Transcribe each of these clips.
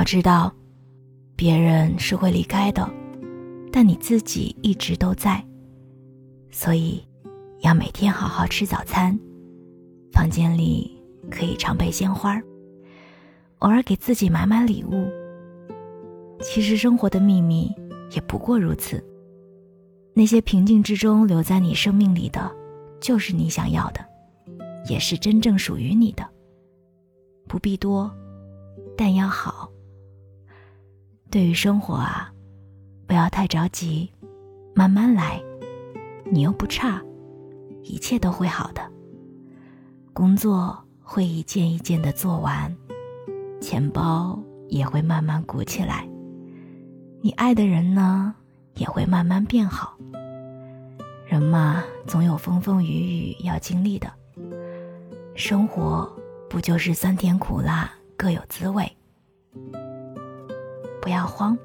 要知道，别人是会离开的，但你自己一直都在。所以，要每天好好吃早餐，房间里可以常备鲜花，偶尔给自己买买礼物。其实生活的秘密也不过如此。那些平静之中留在你生命里的，就是你想要的，也是真正属于你的。不必多，但要好。对于生活啊，不要太着急，慢慢来。你又不差，一切都会好的。工作会一件一件的做完，钱包也会慢慢鼓起来。你爱的人呢，也会慢慢变好。人嘛，总有风风雨雨要经历的。生活不就是酸甜苦辣各有滋味？不要慌，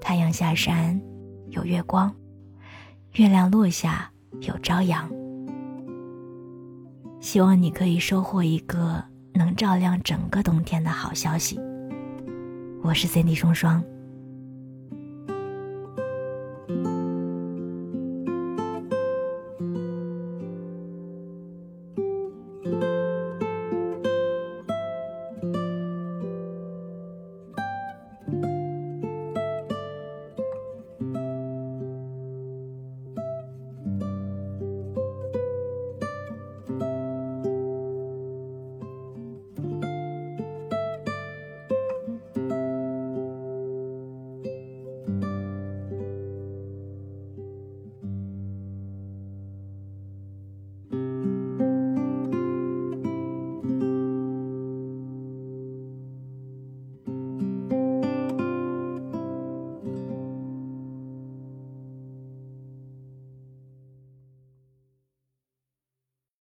太阳下山有月光，月亮落下有朝阳。希望你可以收获一个能照亮整个冬天的好消息。我是 Cindy 双双。